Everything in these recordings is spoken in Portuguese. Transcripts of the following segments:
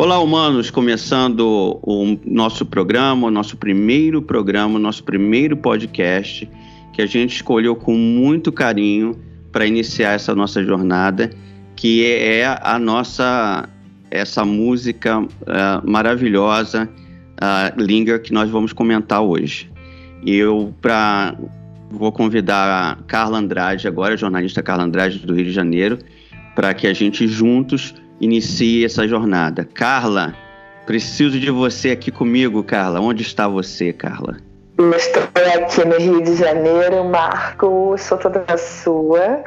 Olá, humanos! Começando o nosso programa, o nosso primeiro programa, o nosso primeiro podcast, que a gente escolheu com muito carinho para iniciar essa nossa jornada, que é a nossa essa música uh, maravilhosa, uh, Linger, que nós vamos comentar hoje. Eu para vou convidar a Carla Andrade agora, jornalista Carla Andrade do Rio de Janeiro, para que a gente juntos inicie essa jornada. Carla, preciso de você aqui comigo, Carla. Onde está você, Carla? Eu estou aqui no Rio de Janeiro, Marco, sou toda sua.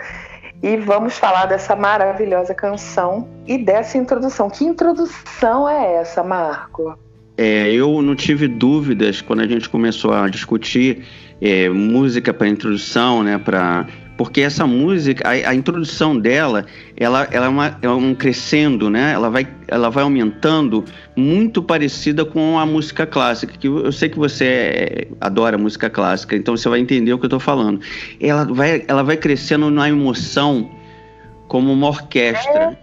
E vamos falar dessa maravilhosa canção e dessa introdução. Que introdução é essa, Marco? É, eu não tive dúvidas quando a gente começou a discutir é, música para introdução, né, para porque essa música, a, a introdução dela, ela, ela é, uma, é, um crescendo, né? Ela vai, ela vai aumentando, muito parecida com a música clássica. Que eu sei que você é, adora música clássica, então você vai entender o que eu estou falando. Ela vai, ela vai crescendo na emoção como uma orquestra.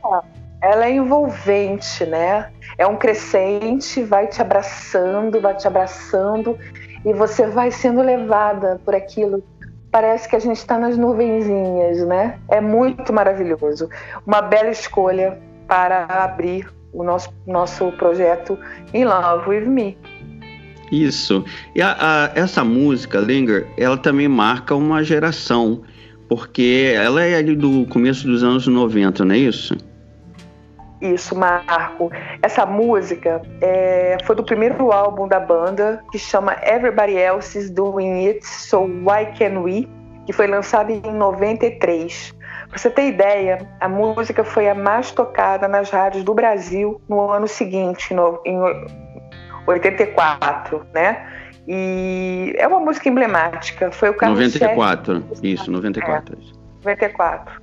É, ela é envolvente, né? É um crescente, vai te abraçando, vai te abraçando e você vai sendo levada por aquilo parece que a gente está nas nuvenzinhas, né? É muito maravilhoso. Uma bela escolha para abrir o nosso, nosso projeto In Love With Me. Isso. E a, a, essa música, Linger, ela também marca uma geração, porque ela é do começo dos anos 90, não é isso? Isso, Marco. Essa música é, foi do primeiro álbum da banda, que chama Everybody Else is Doing It, So Why Can We? que foi lançado em 93. Para você ter ideia, a música foi a mais tocada nas rádios do Brasil no ano seguinte, no, em 84, né? E é uma música emblemática. Foi o carro 94, isso, 94. É, 94.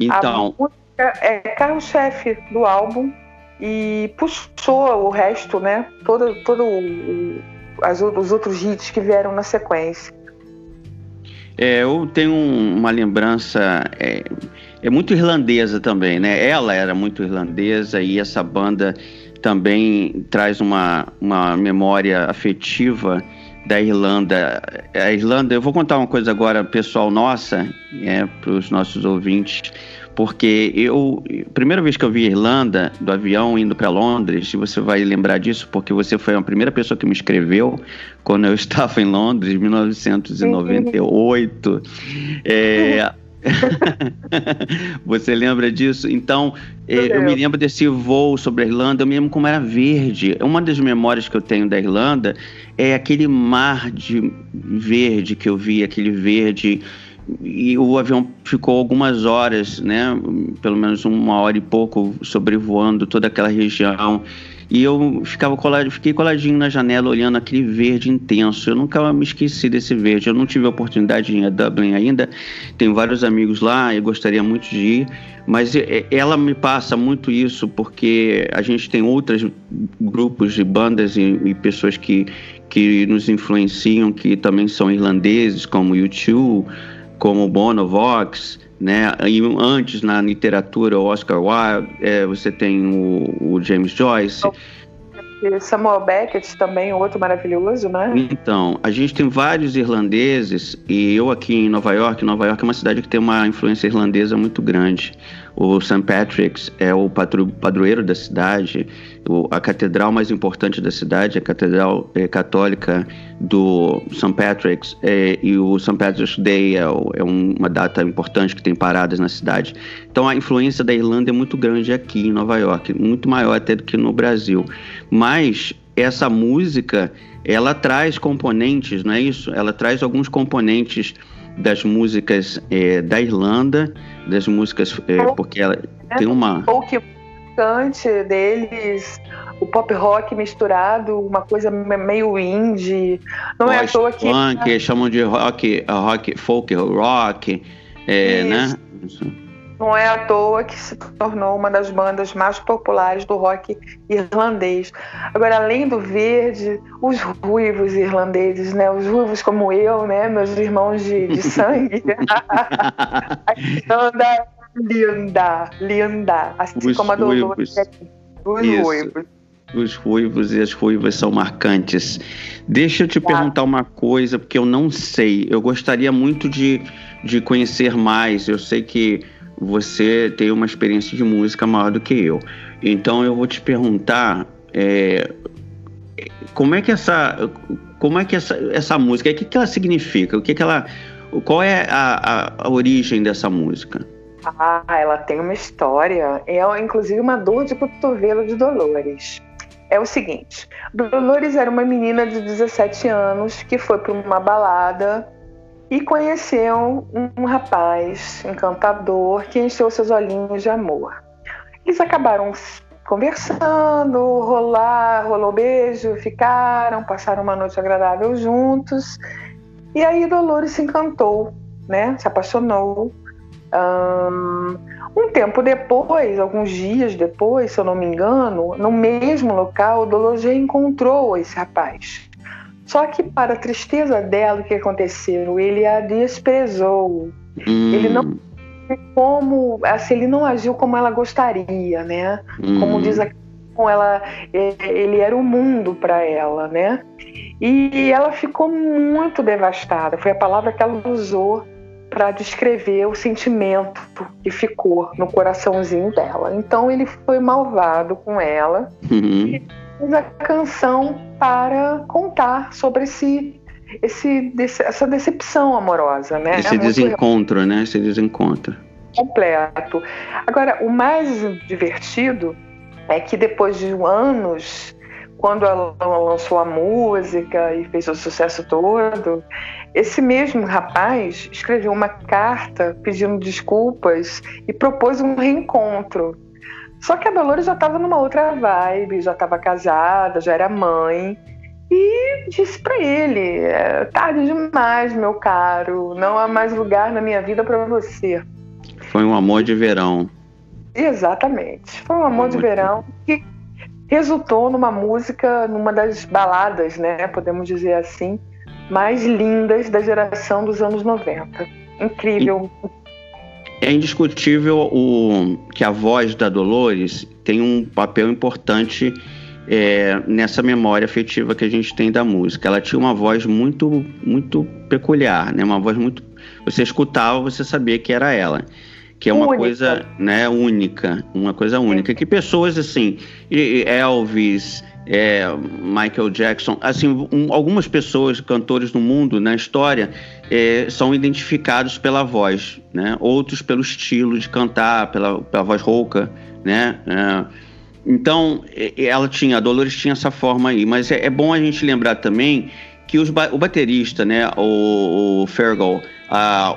Então. A música é carro-chefe do álbum e puxou o resto, né? Todo, todo os outros hits que vieram na sequência. É, eu tenho uma lembrança é, é, muito irlandesa também, né? Ela era muito irlandesa e essa banda também traz uma, uma memória afetiva da Irlanda. A Irlanda, eu vou contar uma coisa agora pessoal nossa, é, para os nossos ouvintes porque eu, primeira vez que eu vi a Irlanda do avião indo para Londres, e você vai lembrar disso porque você foi a primeira pessoa que me escreveu quando eu estava em Londres, em 1998. É, Você lembra disso? Então, eu, eu me lembro desse voo sobre a Irlanda, eu me lembro como era verde. Uma das memórias que eu tenho da Irlanda é aquele mar de verde que eu vi, aquele verde e o avião ficou algumas horas, né, pelo menos uma hora e pouco, sobrevoando toda aquela região. E eu ficava colado, fiquei coladinho na janela olhando aquele verde intenso. Eu nunca me esqueci desse verde. Eu não tive a oportunidade de ir a Dublin ainda. Tenho vários amigos lá e gostaria muito de ir. Mas ela me passa muito isso porque a gente tem outros grupos de bandas e, e pessoas que, que nos influenciam, que também são irlandeses, como U2, como Bono Vox, né? E antes na literatura, o Oscar Wilde, é, você tem o, o James Joyce. Samuel Beckett também, outro maravilhoso, né? Então, a gente tem vários irlandeses e eu aqui em Nova York, Nova York é uma cidade que tem uma influência irlandesa muito grande. O St. Patrick's é o padroeiro da cidade, a catedral mais importante da cidade, a catedral é, católica do St. Patrick's, é, e o St. Patrick's Day é, é, uma data importante que tem paradas na cidade. Então a influência da Irlanda é muito grande aqui em Nova York, muito maior até do que no Brasil. Mas essa música, ela traz componentes, não é isso? Ela traz alguns componentes das músicas é, da Irlanda, das músicas, é, porque ela tem uma. Folk cante deles, o pop rock misturado, uma coisa meio indie. Não é à toa que. Funk, chamam de rock, rock, folk rock, é, né? Não é à toa que se tornou uma das bandas mais populares do rock irlandês. Agora, além do verde, os ruivos irlandeses, né? Os ruivos como eu, né? Meus irmãos de, de sangue. a linda, linda. Assim os como a Dolores. Os Isso. ruivos. Os ruivos e as ruivas são marcantes. Deixa eu te tá. perguntar uma coisa, porque eu não sei. Eu gostaria muito de, de conhecer mais. Eu sei que você tem uma experiência de música maior do que eu. Então eu vou te perguntar é, como é que essa como é que essa, essa música, o que, que ela significa? O que, que ela, qual é a, a, a origem dessa música? Ah, ela tem uma história. É inclusive uma dor de cotovelo de Dolores. É o seguinte: Dolores era uma menina de 17 anos que foi para uma balada e conheceu um, rapaz encantador que encheu seus olhinhos de amor. Eles acabaram conversando, rolar, rolou beijo, ficaram, passaram uma noite agradável juntos. E aí Dolores se encantou, né? Se apaixonou. Um, tempo depois, alguns dias depois, se eu não me engano, no mesmo local, Dolores encontrou esse rapaz. Só que, para a tristeza dela, o que aconteceu? Ele a desprezou. Hum. Ele não como assim, ele não agiu como ela gostaria, né? Hum. Como diz aqui, ela, ele era o mundo para ela, né? E ela ficou muito devastada. Foi a palavra que ela usou para descrever o sentimento que ficou no coraçãozinho dela. Então ele foi malvado com ela uhum. e fez a canção para contar sobre esse, esse, essa decepção amorosa, né? Esse é desencontro, né? Esse desencontro. Completo. Agora, o mais divertido é que depois de anos quando ela lançou a música e fez o sucesso todo, esse mesmo rapaz escreveu uma carta pedindo desculpas e propôs um reencontro. Só que a Dolores já estava numa outra vibe, já estava casada, já era mãe. E disse para ele: é tarde demais, meu caro, não há mais lugar na minha vida para você. Foi um amor de verão. Exatamente. Foi um amor de verão que resultou numa música, numa das baladas, né, podemos dizer assim, mais lindas da geração dos anos 90. Incrível. É indiscutível o, que a voz da Dolores tem um papel importante é, nessa memória afetiva que a gente tem da música. Ela tinha uma voz muito, muito peculiar, né? Uma voz muito. Você escutava, você sabia que era ela que é uma única. coisa né, única, uma coisa única. Que pessoas assim, Elvis, é, Michael Jackson, assim, um, algumas pessoas, cantores do mundo, na história, é, são identificados pela voz, né? Outros pelo estilo de cantar, pela, pela voz rouca, né? É, então, ela tinha, a Dolores tinha essa forma aí, mas é, é bom a gente lembrar também que os, o baterista, né, o, o Fergal,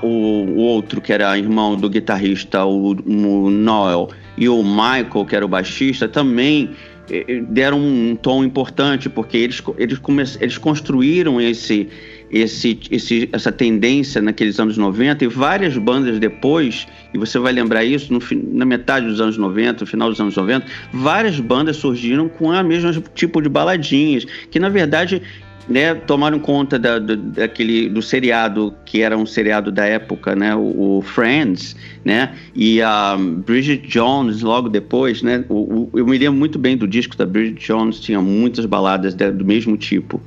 o, o, outro que era irmão do guitarrista, o, o, Noel, e o Michael, que era o baixista, também eh, eh, deram um tom importante, porque eles, eles, come, eles construíram esse, esse, esse, essa tendência naqueles anos 90 e várias bandas depois, e você vai lembrar isso no, na metade dos anos 90, no final dos anos 90, várias bandas surgiram com a mesma tipo de baladinhas, que na verdade né, tomaram conta da, do, daquele, do seriado, que era um seriado da época, né, o, o Friends, né, e a Bridget Jones logo depois, né, o, o, eu me lembro muito bem do disco da Bridget Jones, tinha muitas baladas de, do mesmo tipo.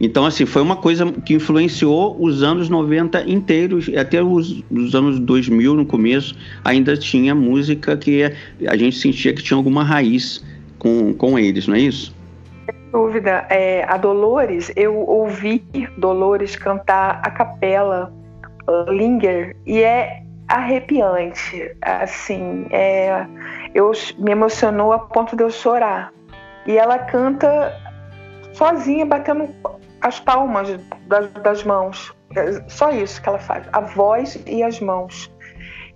Então, assim, foi uma coisa que influenciou os anos 90 inteiros, até os, os anos 2000, no começo, ainda tinha música que a gente sentia que tinha alguma raiz com, com eles, não é isso? Dúvida. É, a Dolores, eu ouvi Dolores cantar a capela Linger e é arrepiante. Assim, é, eu me emocionou a ponto de eu chorar. E ela canta sozinha, batendo as palmas das, das mãos. É só isso que ela faz, a voz e as mãos.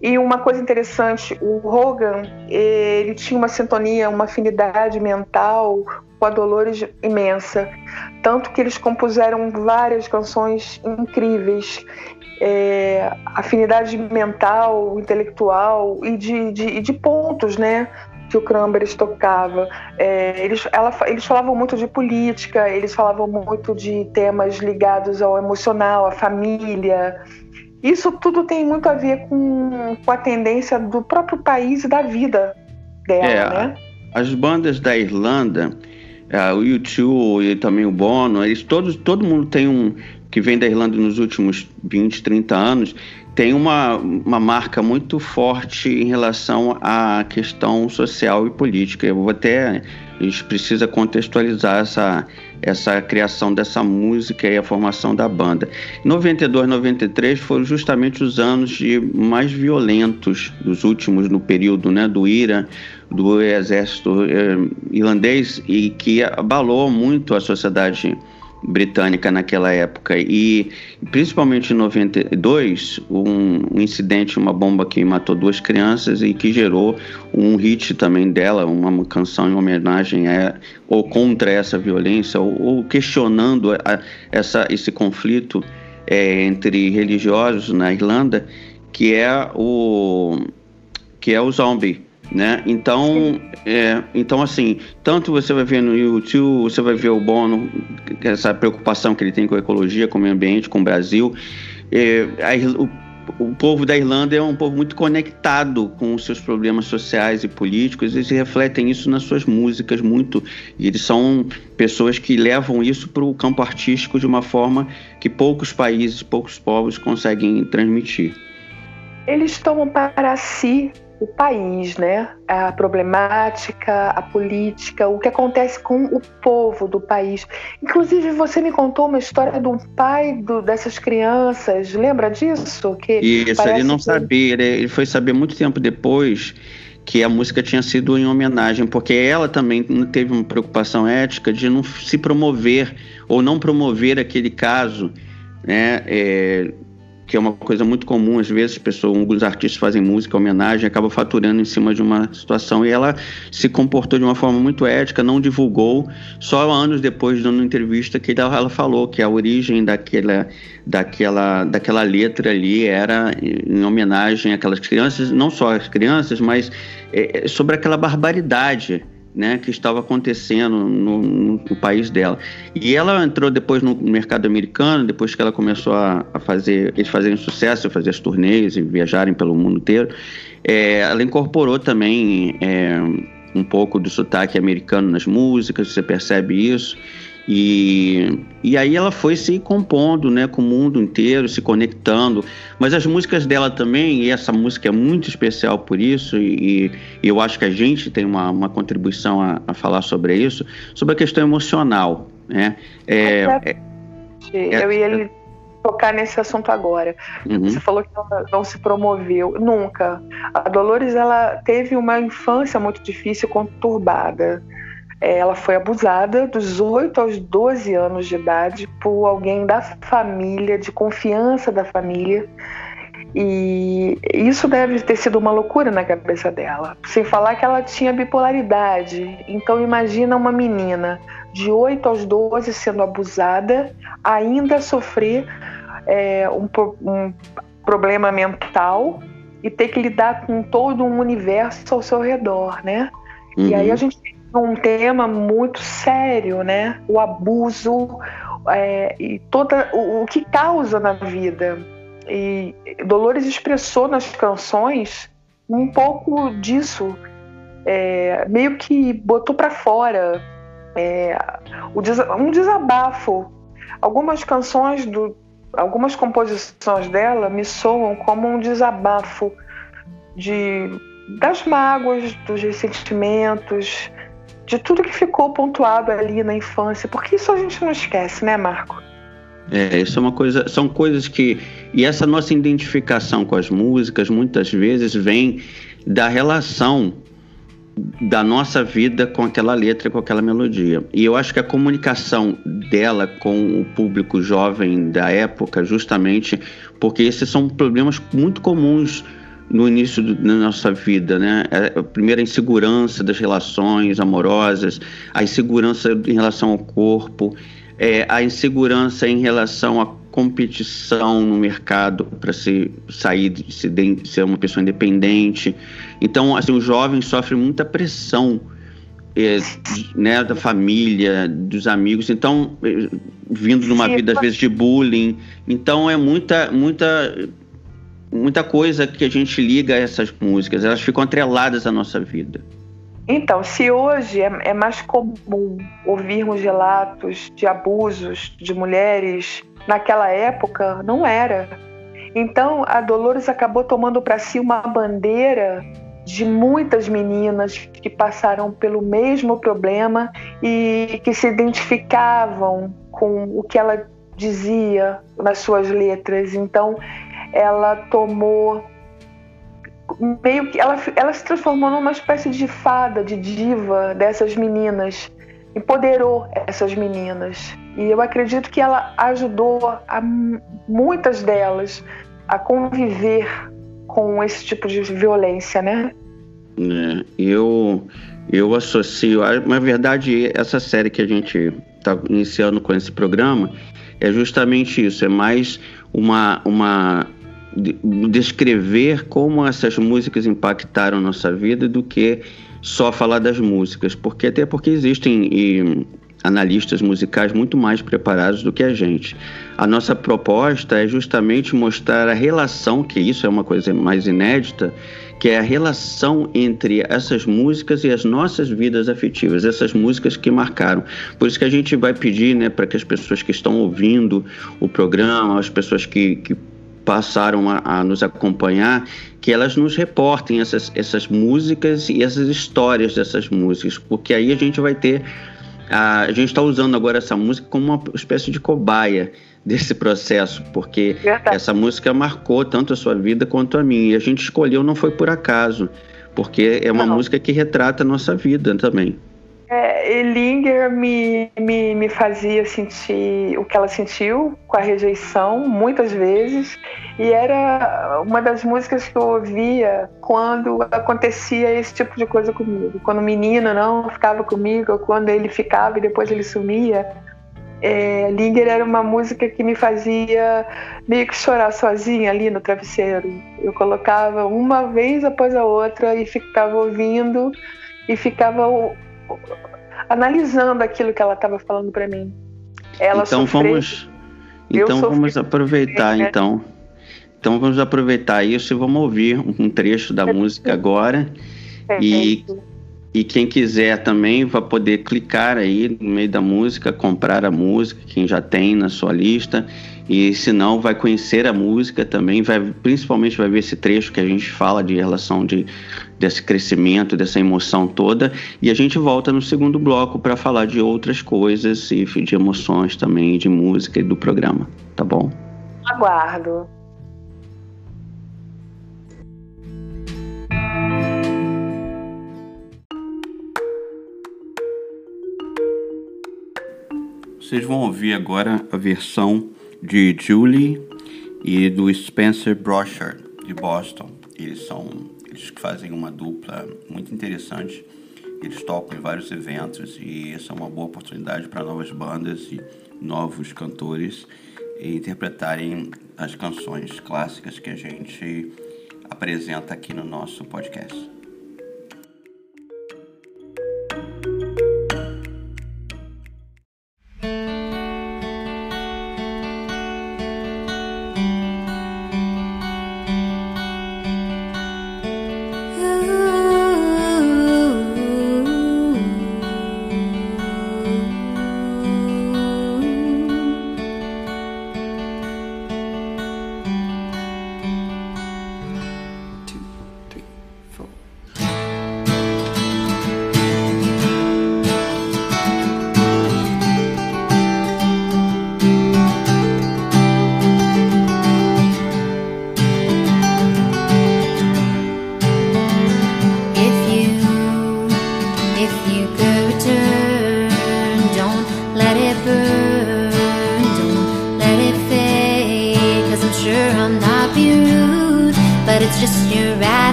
E uma coisa interessante, o Hogan, ele tinha uma sintonia, uma afinidade mental com a Dolores imensa, tanto que eles compuseram várias canções incríveis, é, afinidade mental, intelectual e de, de, de pontos, né? que o Cranberries tocava. É, eles, ela, eles falavam muito de política, eles falavam muito de temas ligados ao emocional, à família, isso tudo tem muito a ver com, com a tendência do próprio país e da vida dela, é, né? as bandas da Irlanda, uh, o U2 e também o Bono, eles todos, todo mundo tem um que vem da Irlanda nos últimos 20, 30 anos, tem uma, uma marca muito forte em relação à questão social e política. Eu vou até a gente precisa contextualizar essa, essa criação dessa música e a formação da banda. 92, 93 foram justamente os anos de mais violentos dos últimos no período, né, do IRA, do exército eh, irlandês e que abalou muito a sociedade britânica naquela época. E principalmente em 92 um, um, incidente uma bomba que matou duas crianças e que gerou um hit também dela uma canção em homenagem a ou contra essa violência ou, ou questionando a, essa esse conflito é, entre religiosos na Irlanda que é o que é o zombie né? Então, é, então assim, tanto você vai ver no YouTube, você vai ver o Bono, essa preocupação que ele tem com a ecologia, com o meio ambiente, com o Brasil. É, a, o, o povo da Irlanda é um povo muito conectado com os seus problemas sociais e políticos, eles refletem isso nas suas músicas muito, e eles são pessoas que levam isso para o campo artístico de uma forma que poucos países, poucos povos conseguem transmitir. Eles tomam para si o país, né? A problemática, a política, o que acontece com o povo do país. Inclusive, você me contou uma história do pai do, dessas crianças. Lembra disso? Que Isso, ele não que... sabia. Ele foi saber muito tempo depois que a música tinha sido em homenagem, porque ela também teve uma preocupação ética de não se promover ou não promover aquele caso, né? É, que é uma coisa muito comum, às vezes, pessoas, alguns artistas fazem música, homenagem, acabam faturando em cima de uma situação. E ela se comportou de uma forma muito ética, não divulgou, só anos depois, dando entrevista, que ela falou que a origem daquela, daquela, daquela letra ali era em homenagem àquelas crianças, não só as crianças, mas é, sobre aquela barbaridade né, que estava acontecendo no, no, no, país dela. E ela entrou depois no mercado americano, depois que ela começou a, a fazer, eles fazerem sucesso, fazer as turnês e viajarem pelo mundo inteiro, é, ela incorporou também é, um pouco do sotaque americano nas músicas, você percebe isso. E, e aí ela foi se compondo né, com o mundo inteiro, se conectando. Mas as músicas dela também, e essa música é muito especial por isso, e, e eu acho que a gente tem uma, uma contribuição a, a, falar sobre isso, sobre a questão emocional. Né? É, é, é, eu ia tocar nesse assunto agora. Uhum. Você falou que ela não se promoveu. Nunca. A Dolores ela teve uma infância muito difícil, conturbada. É, ela foi abusada dos 8 aos 12 anos de idade por alguém da família, de confiança da família. E isso deve ter sido uma loucura na cabeça dela. Sem falar que ela tinha bipolaridade. Então imagina uma menina de 8 aos 12 sendo abusada, ainda sofrer é, um, um problema mental e ter que lidar com todo um universo ao seu redor, né? Uhum. E aí a gente um tema muito sério, né? O abuso é, e toda o, o, que causa na vida. E Dolores expressou nas canções um pouco disso, é, meio que botou para fora é, um desabafo. Algumas canções do, algumas composições dela me soam como um desabafo de das mágoas, dos ressentimentos, de tudo que ficou pontuado ali na infância, porque isso a gente não esquece, né, Marco? É, isso é uma coisa, são coisas que e essa nossa identificação com as músicas muitas vezes vem da relação da nossa vida com aquela letra, com aquela melodia. E eu acho que a comunicação dela com o público jovem da época, justamente porque esses são problemas muito comuns no início da nossa vida, né? É, a primeira insegurança das relações amorosas, a insegurança em relação ao corpo, é, a insegurança em relação à competição no mercado para se sair de ser, de ser uma pessoa independente. Então, assim, o jovem sofre muita pressão é, né, da família, dos amigos, então é, vindo de uma vida às vezes de bullying, então é muita muita muita coisa que a gente liga a essas músicas, elas ficam atreladas à nossa vida. Então, se hoje é, é mais comum ouvirmos relatos de abusos de mulheres, naquela época não era. Então, a Dolores acabou tomando para si uma bandeira de muitas meninas que passaram pelo mesmo problema e que se identificavam com o que ela dizia nas suas letras. Então, ela tomou meio que ela, ela se transformou numa espécie de fada, de diva dessas meninas, empoderou essas meninas. E eu acredito que ela ajudou a muitas delas a conviver com esse tipo de violência, né? É, eu eu associo, na verdade, essa série que a gente está iniciando com esse programa é justamente isso, é mais uma, uma descrever como essas músicas impactaram nossa vida do que só falar das músicas, porque até porque existem e, analistas musicais muito mais preparados do que a gente. A nossa proposta é justamente mostrar a relação, que isso é uma coisa mais inédita, que é a relação entre essas músicas e as nossas vidas afetivas, essas músicas que marcaram. Por isso que a gente vai pedir né, para que as pessoas que estão ouvindo o programa, as pessoas que, que passaram a, a, nos acompanhar, que elas nos reportem essas, essas músicas e essas histórias dessas músicas, porque aí a gente vai ter. A, a gente está usando agora essa música como uma espécie de cobaia desse processo, porque Verdade. essa música marcou tanto a sua vida quanto a minha. E a gente escolheu não foi por acaso, porque é uma não. música que retrata a nossa vida também. É, Elinger me, me, me fazia sentir o que ela sentiu com a rejeição, muitas vezes, e era uma das músicas que eu ouvia quando acontecia esse tipo de coisa comigo. Quando o menino não ficava comigo, quando ele ficava e depois ele sumia. É, Linger era uma música que me fazia meio que chorar sozinha ali no travesseiro. Eu colocava uma vez após a outra e ficava ouvindo e ficava analisando aquilo que ela estava falando para mim. Ela então sofreu, vamos, então vamos aproveitar é. então. Então vamos aproveitar isso e vamos ouvir um trecho da música agora. E, e quem quiser também vai poder clicar aí no meio da música, comprar a música, quem já tem na sua lista. E se não, vai conhecer a música também, vai, principalmente vai ver esse trecho que a gente fala de relação de, desse crescimento, dessa emoção toda. E a gente volta no segundo bloco para falar de outras coisas e de emoções também, de música e do programa, tá bom? Aguardo. Vocês vão ouvir agora a versão de Julie e do Spencer Brochard de Boston. Eles são eles fazem uma dupla muito interessante. Eles tocam em vários eventos e essa é uma boa oportunidade para novas bandas e novos cantores interpretarem as canções clássicas que a gente apresenta aqui no nosso podcast.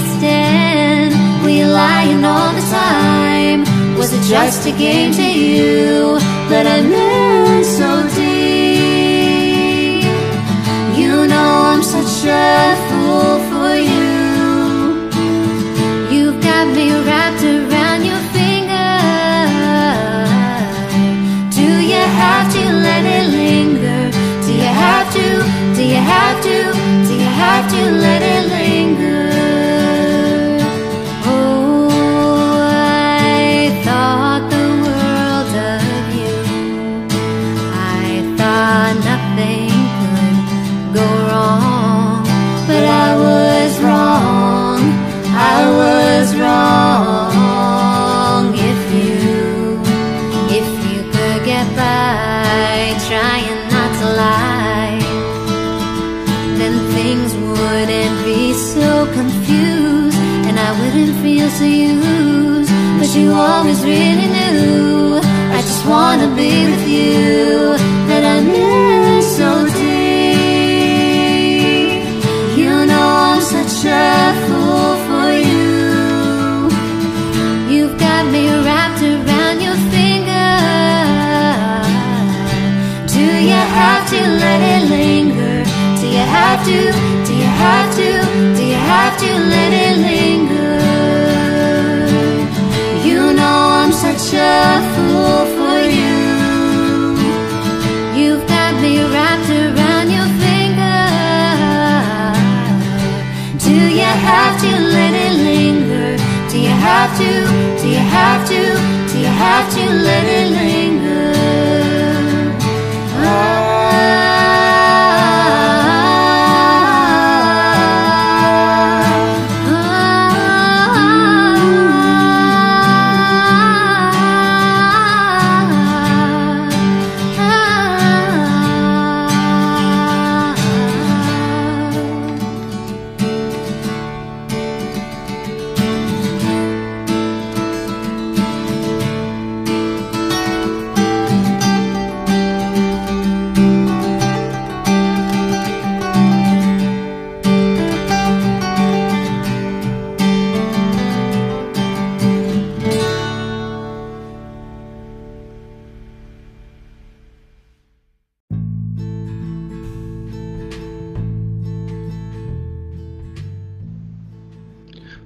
we? We lying all the time. Was it just a game to you? But I meant so deep. You know I'm such a fool for you. You've got me wrapped around your finger. Do you have to let it linger? Do you have to? Do you have to? Do you have to let it always really knew I just wanna be with you, that I miss so deep. You know I'm such a fool for you. You've got me wrapped around your finger. Do you have to let it linger? Do you have to? Do you have to? Do you have to let it have to? Do you have to? Do you have to let it linger?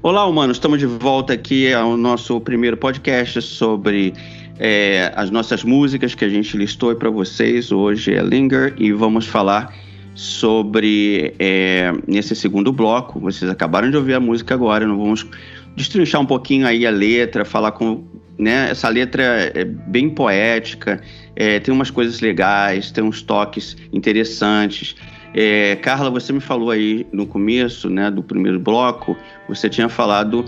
Olá, humanos. Estamos de volta aqui ao nosso primeiro podcast sobre é, as nossas músicas que a gente listou para vocês. Hoje é Linger e vamos falar sobre é, nesse segundo bloco. Vocês acabaram de ouvir a música agora. Nós vamos destrinchar um pouquinho aí a letra, falar com né, essa letra é bem poética, é, tem umas coisas legais, tem uns toques interessantes. É, Carla, você me falou aí no começo, né, do primeiro bloco, você tinha falado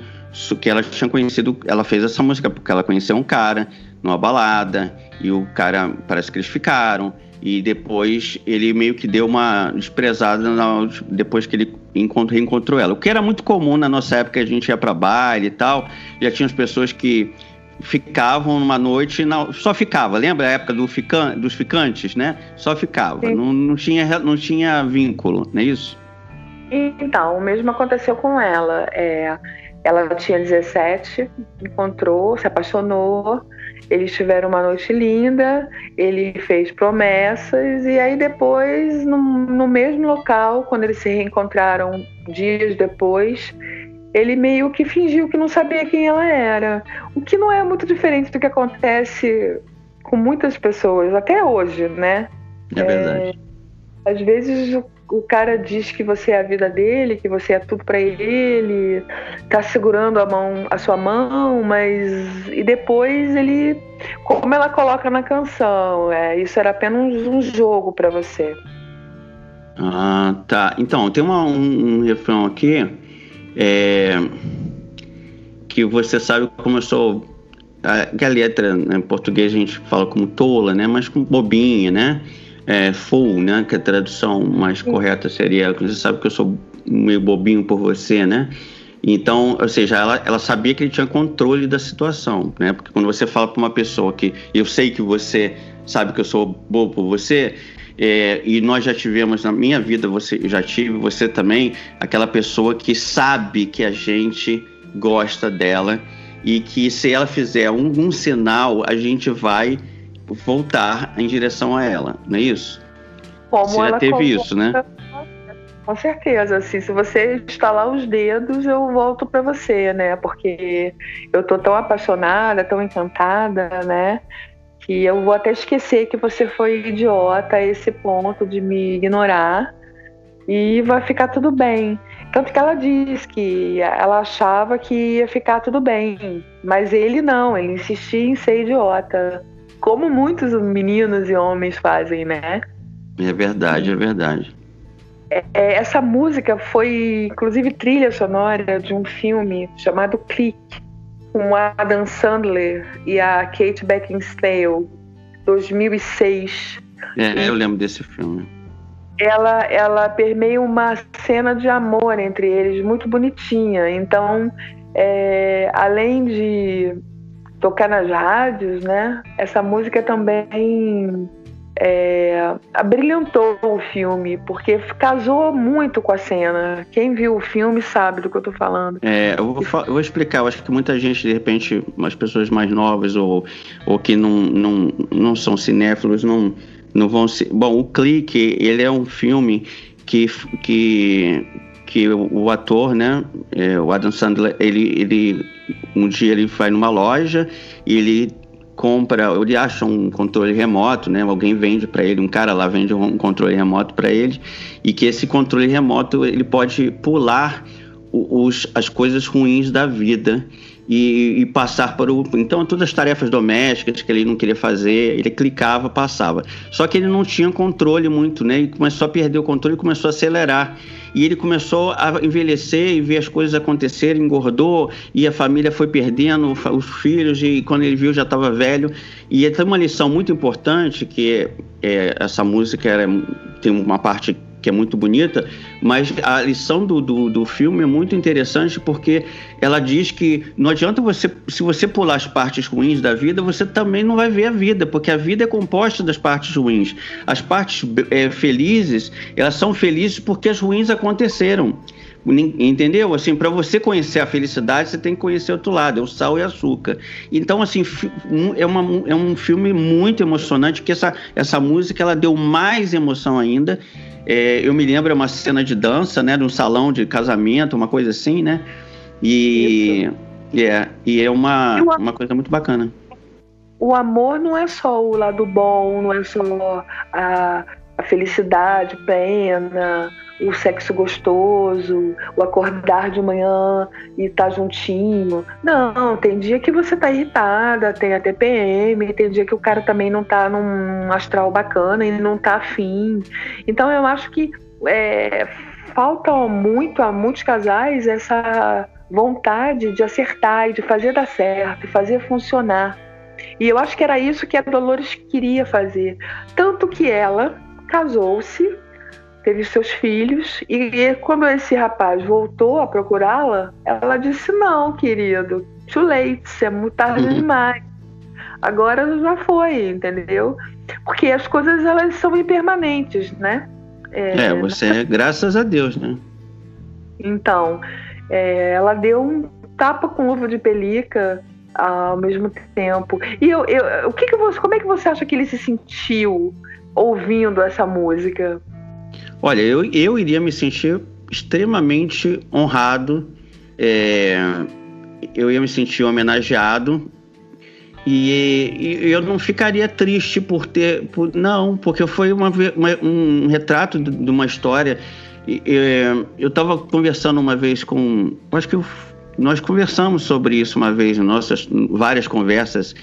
que ela tinha conhecido, ela fez essa música porque ela conheceu um cara numa balada e o cara parece que eles ficaram e depois ele meio que deu uma desprezada na- depois que ele encontrou, reencontrou ela. O que era muito comum na nossa época, a gente ia para baile e tal, já tinha as pessoas que ficavam numa noite, na- só ficava, lembra a época do fican, dos ficantes, né? Só ficava, Sim. não, não, tinha, não tinha vínculo, não é isso? Então, o mesmo aconteceu com ela. É, ela tinha 17, encontrou, se apaixonou, eles tiveram uma noite linda, ele fez promessas, e aí depois, no, no mesmo local, quando eles se reencontraram dias depois, ele meio que fingiu que não sabia quem ela era. O que não é muito diferente do que acontece com muitas pessoas, até hoje, né? É verdade. Às vezes o, o cara diz que você é a vida dele, que você é tudo pra ele, tá segurando a mão, a sua mão, mas e depois ele, como ela coloca na canção, é, isso era apenas um, jogo pra você. Ah, tá. Então, tem uma- um, um refrão aqui é, que você sabe como eu sou. A, que a letra né, em português a gente fala como tola, né? Mas com bobinha, né? É, full, né? Que a tradução mais correta seria. Você sabe que eu sou meio bobinho por você, né? Então, ou seja, ela, ela sabia que ele tinha controle da situação, né? Porque quando você fala para uma pessoa que eu sei que você sabe que eu sou bobo por você, é, e nós já tivemos na minha vida, você já tive, você também, aquela pessoa que sabe que a gente gosta dela e que se ela fizer um, um sinal, a gente vai voltar em direção a ela, não é isso? Como Você já teve coloca- isso, né? Com certeza, assim, se você estalar os dedos, eu volto pra você, né? Porque eu tô tão apaixonada, tão encantada, né? Que eu vou até esquecer que você foi idiota a esse ponto de me ignorar. e vai ficar tudo bem. Tanto que ela diz que ela achava que ia ficar tudo bem, mas ele não, ele insistia em ser idiota. Como muitos meninos e homens fazem, né? É verdade, é verdade. É, essa música foi, inclusive, trilha sonora de um filme chamado Click, com Adam Sandler e a Kate Beckinsale, 2006. É, eu lembro desse filme ela, ela permeia uma cena de amor entre eles muito bonitinha. Então, é, além de tocar nas rádios, né? Essa música também é, abrilhantou o filme, porque casou muito com a cena. Quem viu o filme sabe do que eu tô falando. É, eu vou, eu vou explicar. Eu acho que muita gente, de repente, as pessoas mais novas ou, ou que não, não, não são cinéfilos, não não vão ser. Bom, o Clique, ele é um filme que, que, que o ator, né, é, o Adam Sandler, ele, ele um dia ele vai numa loja e ele compra, ele acha um controle remoto, né? Alguém vende para ele, um cara lá vende um controle remoto para ele e que esse controle remoto ele pode pular os, as coisas ruins da vida e, e, passar para o. Então, todas as tarefas domésticas que ele não queria fazer, ele clicava, passava. Só que ele não tinha controle muito, né? Ele começou a perder o controle e começou a acelerar. E ele começou a envelhecer e ver as coisas acontecerem, engordou, e a família foi perdendo os filhos, e quando ele viu já estava velho. E tem uma lição muito importante, que é, é, essa música era, tem uma parte que é muito bonita, mas a lição do, do, do, filme é muito interessante porque ela diz que não adianta você, se você pular as partes ruins da vida, você também não vai ver a vida, porque a vida é composta das partes ruins. As partes é, felizes, elas são felizes porque as ruins aconteceram. Entendeu? Assim, para você conhecer a felicidade, você tem que conhecer outro lado, é o sal e açúcar. Então, assim, é, uma, é um filme muito emocionante, que essa, essa música ela deu mais emoção ainda. É, eu me lembro, é uma cena de dança, né? De um salão de casamento, uma coisa assim, né? E, é, e é uma, uma coisa muito bacana. O amor não é só o lado bom, não é só a, a felicidade plena, o sexo gostoso, o acordar de manhã e estar tá juntinho. Não, tem dia que você tá irritada, tem a TPM, tem dia que o cara também não tá num astral bacana e não tá afim. Então eu acho que é, falta muito a muitos casais essa vontade de acertar e de fazer dar certo, fazer funcionar. E eu acho que era isso que a Dolores queria fazer. Tanto que ela casou-se teve seus filhos e quando esse rapaz voltou a procurá-la, ela disse não, querido, too late, é muito tarde uhum. demais. Agora já foi, entendeu? Porque as coisas elas são impermanentes, né? É, é você, é graças a Deus, né? Então, é, ela deu um tapa com luva de pelica ao mesmo tempo. E eu, eu, o que, que você, como é que você acha que ele se sentiu ouvindo essa música? Olha, eu, eu iria me sentir extremamente honrado, é, eu ia me sentir homenageado e, e, eu não ficaria triste por ter. Por, não, porque foi uma, uma, um retrato de uma história. eu estava conversando uma vez com. Acho que eu, nós conversamos sobre isso uma vez, nossas várias conversas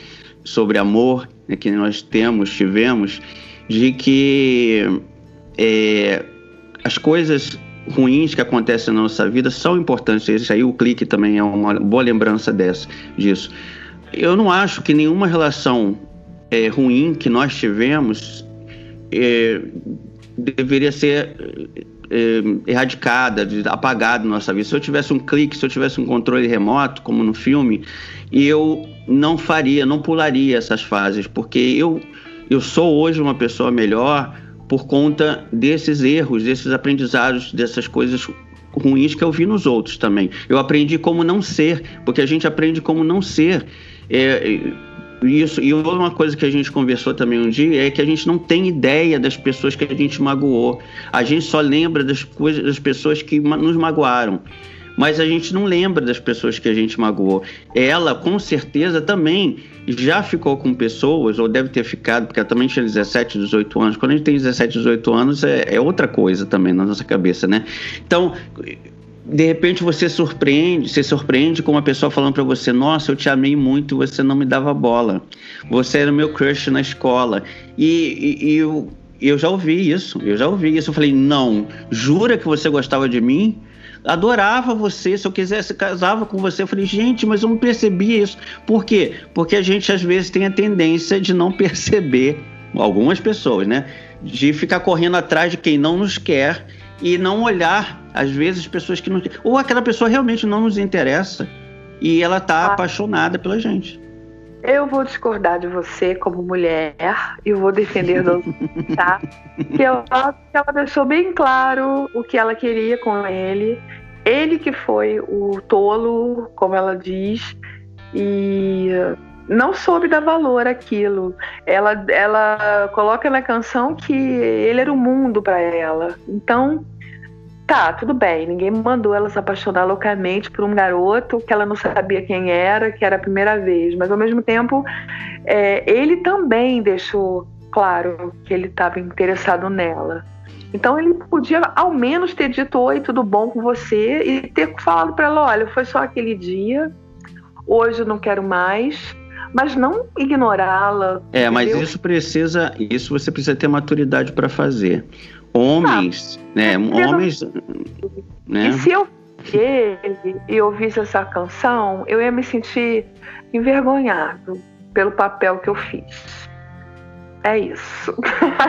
sobre amor né, que nós temos, tivemos, de que é, as coisas ruins que acontecem na nossa vida são importantes. Esse aí, o clique também é uma boa lembrança dessa, disso. Eu não acho que nenhuma relação é, ruim que nós tivemos é, deveria ser é, erradicada, apagada da nossa vida. Se eu tivesse um clique, se eu tivesse um controle remoto, como no filme, eu não faria, não pularia essas fases, porque eu, eu sou hoje uma pessoa melhor por conta desses erros, desses aprendizados, dessas coisas ruins que eu vi nos outros também. Eu aprendi como não ser, porque a gente aprende como não ser. É, isso, e uma coisa que a gente conversou também um dia é que a gente não tem ideia das pessoas que a gente magoou. A gente só lembra das coisas das pessoas que nos magoaram. Mas a gente não lembra das pessoas que a gente magoou. Ela, com certeza, também já ficou com pessoas, ou deve ter ficado, porque ela também tinha 17, 18 anos. Quando a gente tem 17, 18 anos, é, é outra coisa também na nossa cabeça, né? Então, de repente você surpreende, se surpreende com uma pessoa falando para você: Nossa, eu te amei muito, você não me dava bola. Você era meu crush na escola. E, e, e eu, eu já ouvi isso, eu já ouvi isso. Eu falei: Não, jura que você gostava de mim? Adorava você, se eu quisesse casava com você. Eu falei, gente, mas eu não percebia isso. Por quê? Porque a gente às vezes tem a tendência de não perceber, algumas pessoas, né? De ficar correndo atrás de quem não nos quer e não olhar, às vezes, pessoas que não. Ou aquela pessoa realmente não nos interessa e ela tá ah. apaixonada pela gente. Eu vou discordar de você como mulher e vou defender do tá? Que ela, que ela deixou bem claro o que ela queria com ele. Ele que foi o tolo, como ela diz, e não soube dar valor àquilo. Ela, ela coloca na canção que ele era o mundo para ela. Então, Tá, tudo bem. Ninguém mandou ela se apaixonar loucamente por um garoto que ela não sabia quem era, que era a primeira vez. Mas ao mesmo tempo, é, ele também deixou claro que ele estava interessado nela. Então ele podia ao menos ter dito oi, tudo bom com você e ter falado para ela, olha, foi só aquele dia. Hoje eu não quero mais mas não ignorá-la. É, mas isso precisa, isso você precisa ter maturidade para fazer homens, ah, né? Homens. Né? E se eu ele e ouvisse essa canção, eu ia me sentir envergonhado pelo papel que eu fiz. É isso.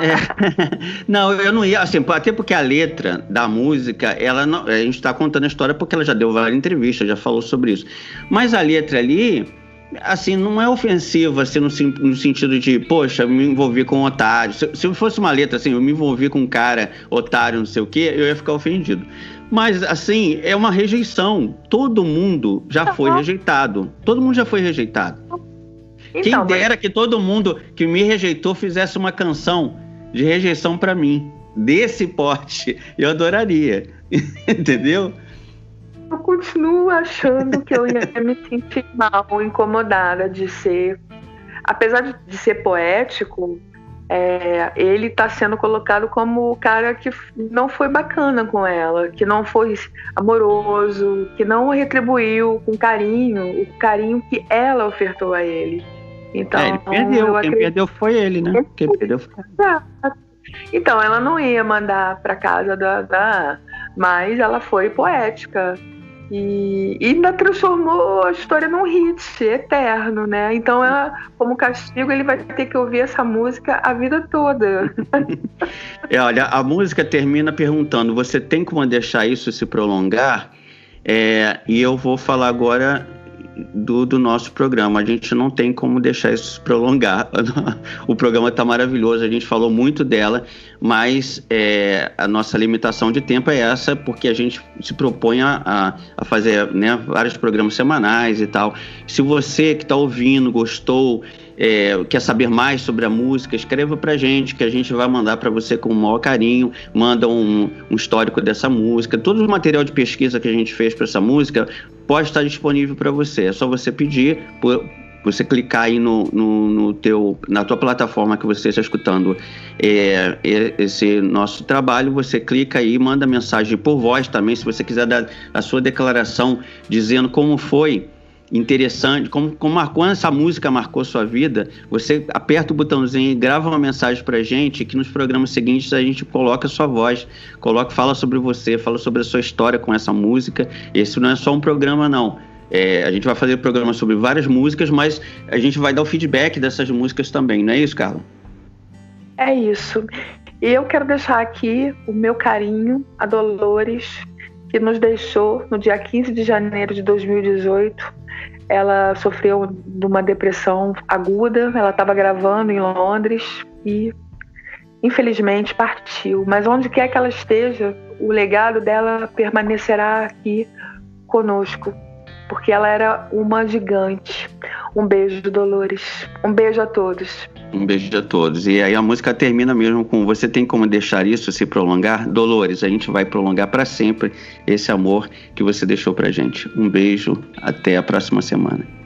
É. Não, eu não ia, assim, até porque a letra da música, ela não, a gente está contando a história porque ela já deu várias entrevistas, já falou sobre isso. Mas a letra ali, assim, não é ofensiva, assim, no, no, sentido de, poxa, eu me envolvi com um otário. Se, se fosse uma letra assim, eu me envolvi com um cara otário, não sei o quê, eu ia ficar ofendido. Mas, assim, é uma rejeição. Todo mundo já foi rejeitado. Todo mundo já foi rejeitado. Então, Quem dera mas... que todo mundo que me rejeitou fizesse uma canção de rejeição para mim. Desse porte, eu adoraria. Entendeu? Eu continuo achando que eu ia me sentir mal, incomodada de ser. Apesar de, ser poético, é, ele está sendo colocado como o cara que não foi bacana com ela, que não foi amoroso, que não retribuiu com carinho o carinho que ela ofertou a ele. Então, é, ele perdeu. Quem acredito... perdeu foi ele, né? Quem perdeu foi... Então, ela não ia mandar para casa da, da. Mas ela foi poética. E, e ainda transformou a história num hit eterno, né? Então, ela, como castigo, ele vai ter que ouvir essa música a vida toda. é, olha, a música termina perguntando: você tem como deixar isso se prolongar? É, e eu vou falar agora do, do, nosso programa. A gente não tem como deixar isso prolongar. o programa está maravilhoso, a gente falou muito dela, mas é, a nossa limitação de tempo é essa, porque a gente se propõe a, a fazer né, vários programas semanais e tal. Se você que está ouvindo gostou, é, quer saber mais sobre a música, escreva para gente, que a gente vai mandar para você com o maior carinho. Manda um, um, histórico dessa música. Todo o material de pesquisa que a gente fez para essa música pode estar disponível para você. É só você pedir, você clicar aí no, no, no, teu, na tua plataforma que você está escutando é, esse nosso trabalho, você clica aí, manda mensagem por voz também, se você quiser dar a sua declaração dizendo como foi interessante, como, como marcou essa música marcou sua vida, você aperta o botãozinho e grava uma mensagem pra gente que nos programas seguintes a gente coloca a sua voz, coloca, fala sobre você, fala sobre a sua história com essa música. Esse não é só um programa, não. É, a gente vai fazer programa sobre várias músicas, mas a gente vai dar o feedback dessas músicas também, não é isso, Carla? É isso. Eu quero deixar aqui o meu carinho a Dolores, que nos deixou no dia 15 de janeiro de 2018 ela sofreu de uma depressão aguda, ela estava gravando em Londres e infelizmente partiu. Mas onde quer que ela esteja, o legado dela permanecerá aqui conosco, porque ela era uma gigante. Um beijo, Dolores. Um beijo a todos. Um beijo a todos. E aí a música termina mesmo com Você tem como deixar isso se prolongar? Dolores, a gente vai prolongar para sempre esse amor que você deixou pra gente. Um beijo, até a próxima semana.